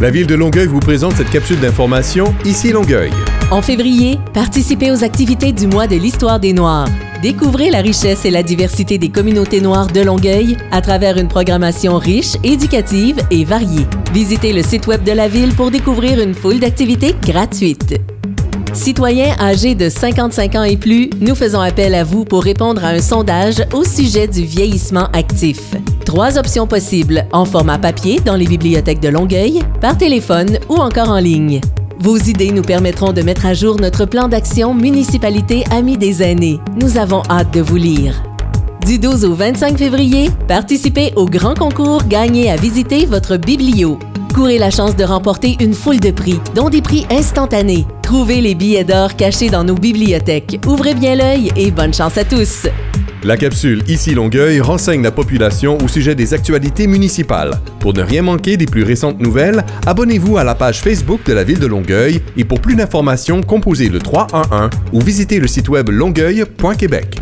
La ville de Longueuil vous présente cette capsule d'information Ici Longueuil. En février, participez aux activités du mois de l'histoire des Noirs. Découvrez la richesse et la diversité des communautés noires de Longueuil à travers une programmation riche, éducative et variée. Visitez le site web de la ville pour découvrir une foule d'activités gratuites. Citoyens âgés de 55 ans et plus, nous faisons appel à vous pour répondre à un sondage au sujet du vieillissement actif. Trois options possibles en format papier dans les bibliothèques de Longueuil, par téléphone ou encore en ligne. Vos idées nous permettront de mettre à jour notre plan d'action Municipalité Amis des aînés. Nous avons hâte de vous lire. Du 12 au 25 février, participez au grand concours Gagnez à visiter votre biblio. Courez la chance de remporter une foule de prix, dont des prix instantanés. Trouvez les billets d'or cachés dans nos bibliothèques. Ouvrez bien l'œil et bonne chance à tous. La capsule Ici Longueuil renseigne la population au sujet des actualités municipales. Pour ne rien manquer des plus récentes nouvelles, abonnez-vous à la page Facebook de la ville de Longueuil et pour plus d'informations, composez le 311 ou visitez le site web longueuil.québec.